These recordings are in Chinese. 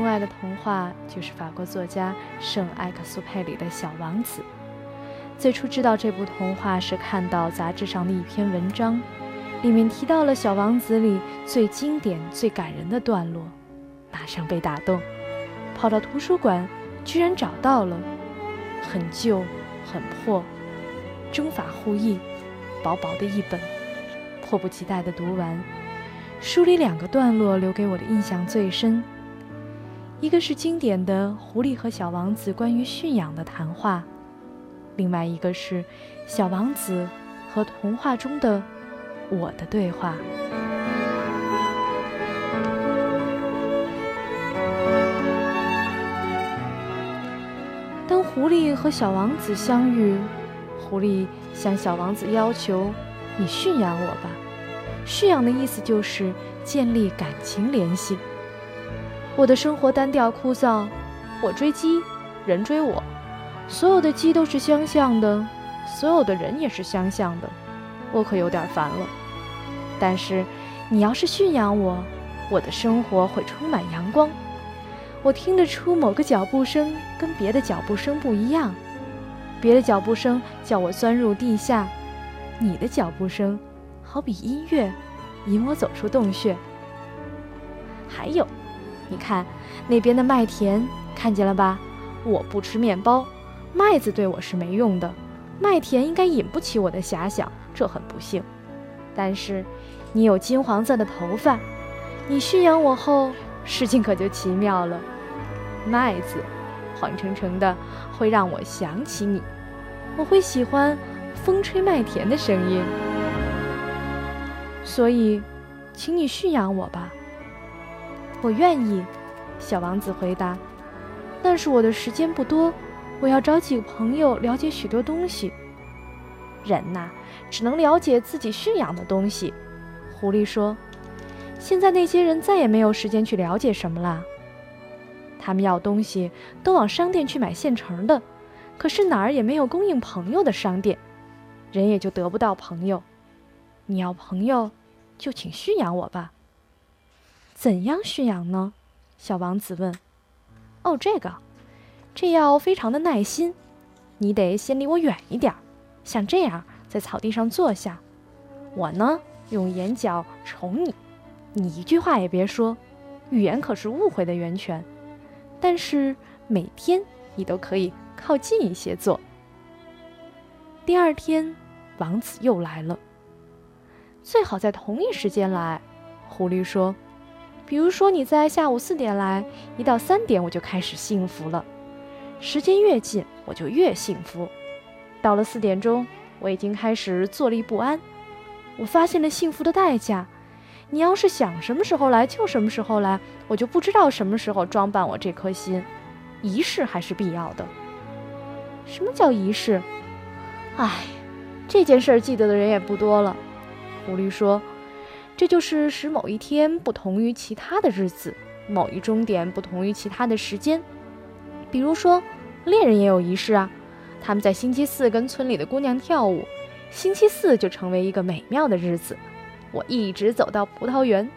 钟爱的童话就是法国作家圣埃克苏佩里的《小王子》。最初知道这部童话是看到杂志上的一篇文章，里面提到了《小王子》里最经典、最感人的段落，马上被打动，跑到图书馆，居然找到了，很旧、很破，中法互译，薄薄的一本，迫不及待地读完。书里两个段落留给我的印象最深，一个是经典的狐狸和小王子关于驯养的谈话。另外一个是小王子和童话中的我的对话。当狐狸和小王子相遇，狐狸向小王子要求：“你驯养我吧。”驯养的意思就是建立感情联系。我的生活单调枯燥，我追鸡，人追我。所有的鸡都是相像的，所有的人也是相像的，我可有点烦了。但是，你要是驯养我，我的生活会充满阳光。我听得出某个脚步声跟别的脚步声不一样，别的脚步声叫我钻入地下，你的脚步声好比音乐，引我走出洞穴。还有，你看那边的麦田，看见了吧？我不吃面包。麦子对我是没用的，麦田应该引不起我的遐想，这很不幸。但是，你有金黄色的头发，你驯养我后，事情可就奇妙了。麦子，黄澄澄的，会让我想起你，我会喜欢风吹麦田的声音。所以，请你驯养我吧。我愿意，小王子回答。但是我的时间不多。我要找几个朋友了解许多东西。人呐，只能了解自己驯养的东西。狐狸说：“现在那些人再也没有时间去了解什么了。他们要东西都往商店去买现成的，可是哪儿也没有供应朋友的商店，人也就得不到朋友。你要朋友，就请驯养我吧。怎样驯养呢？”小王子问。“哦，这个。”这要非常的耐心，你得先离我远一点，像这样在草地上坐下。我呢，用眼角瞅你，你一句话也别说，语言可是误会的源泉。但是每天你都可以靠近一些坐。第二天，王子又来了，最好在同一时间来。狐狸说：“比如说你在下午四点来，一到三点我就开始幸福了。”时间越近，我就越幸福。到了四点钟，我已经开始坐立不安。我发现了幸福的代价。你要是想什么时候来就什么时候来，我就不知道什么时候装扮我这颗心。仪式还是必要的。什么叫仪式？唉，这件事记得的人也不多了。狐狸说：“这就是使某一天不同于其他的日子，某一终点不同于其他的时间。”比如说，猎人也有仪式啊。他们在星期四跟村里的姑娘跳舞，星期四就成为一个美妙的日子。我一直走到葡萄园。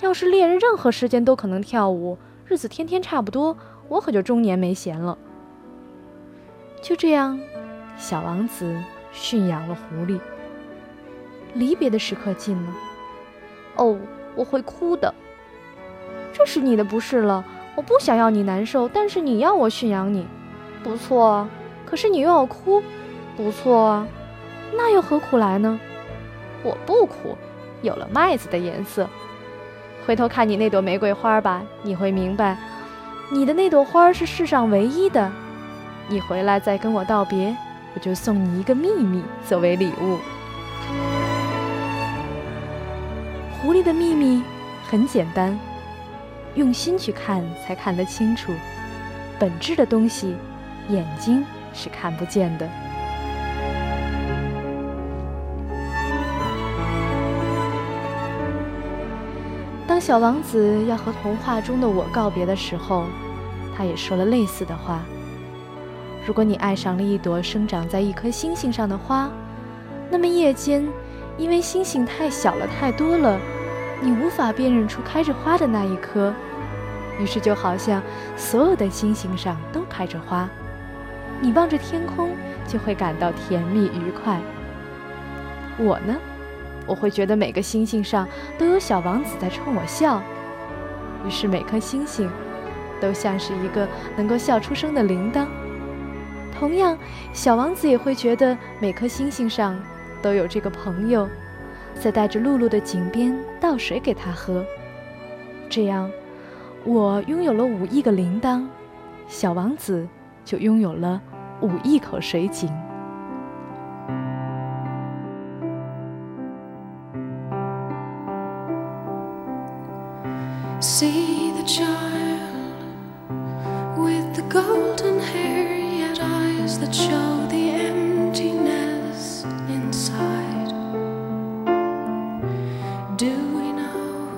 要是猎人任何时间都可能跳舞，日子天天差不多，我可就终年没闲了。就这样，小王子驯养了狐狸。离别的时刻近了，哦，我会哭的。这是你的不是了。我不想要你难受，但是你要我驯养你，不错啊。可是你又要哭，不错啊。那又何苦来呢？我不哭，有了麦子的颜色。回头看你那朵玫瑰花吧，你会明白，你的那朵花是世上唯一的。你回来再跟我道别，我就送你一个秘密作为礼物。狐狸的秘密很简单。用心去看，才看得清楚。本质的东西，眼睛是看不见的。当小王子要和童话中的我告别的时候，他也说了类似的话：“如果你爱上了一朵生长在一颗星星上的花，那么夜间，因为星星太小了、太多了。”你无法辨认出开着花的那一颗，于是就好像所有的星星上都开着花，你望着天空就会感到甜蜜愉快。我呢，我会觉得每个星星上都有小王子在冲我笑，于是每颗星星都像是一个能够笑出声的铃铛。同样，小王子也会觉得每颗星星上都有这个朋友，再带着露露的井边倒水给他喝。这样，我拥有了五亿个铃铛，小王子就拥有了五亿口水井。Do we know?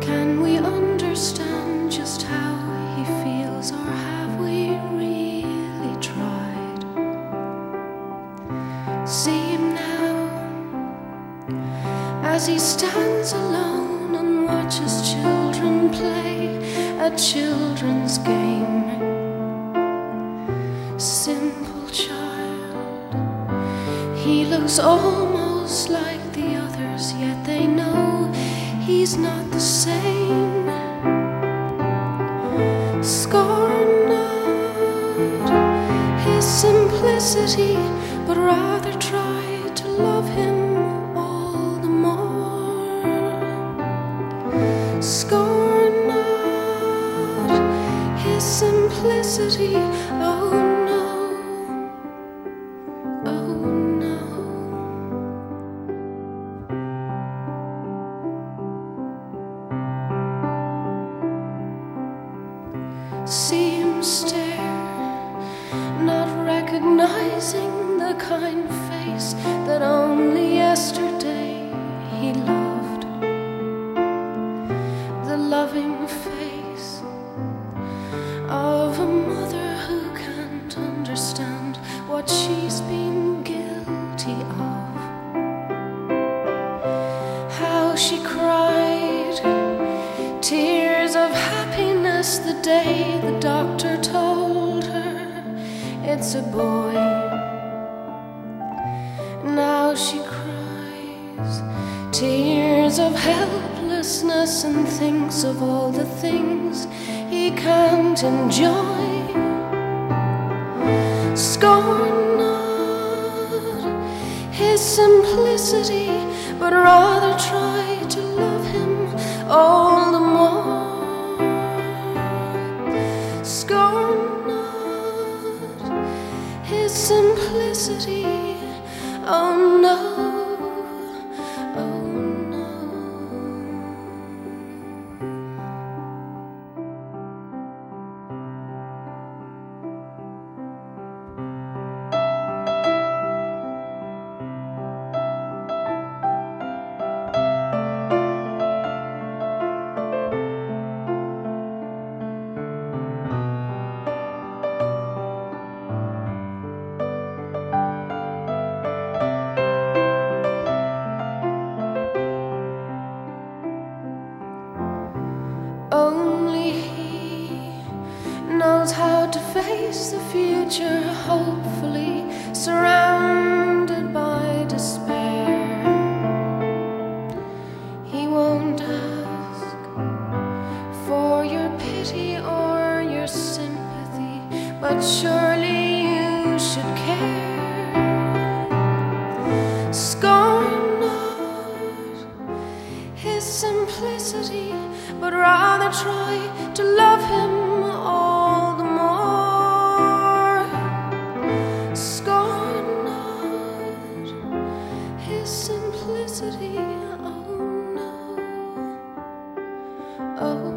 Can we understand just how he feels, or have we really tried? See him now as he stands alone and watches children play a children's game. Simple child, he looks almost like yet they know he's not the same. Scorn not his simplicity, but rather try to love him loving face of a mother who can't understand what she's been guilty of. How she cried tears of happiness the day the doctor told her it's a boy. Now she cries tears of helplessness and thinks of all the things he can't enjoy. Scorn not his simplicity, but rather try to love him all the more. Scorn not his simplicity, oh no, future, hopefully surrounded by despair. He won't ask for your pity or your sympathy, but surely you should care. Scorn not his simplicity, but rather try to love. Oh.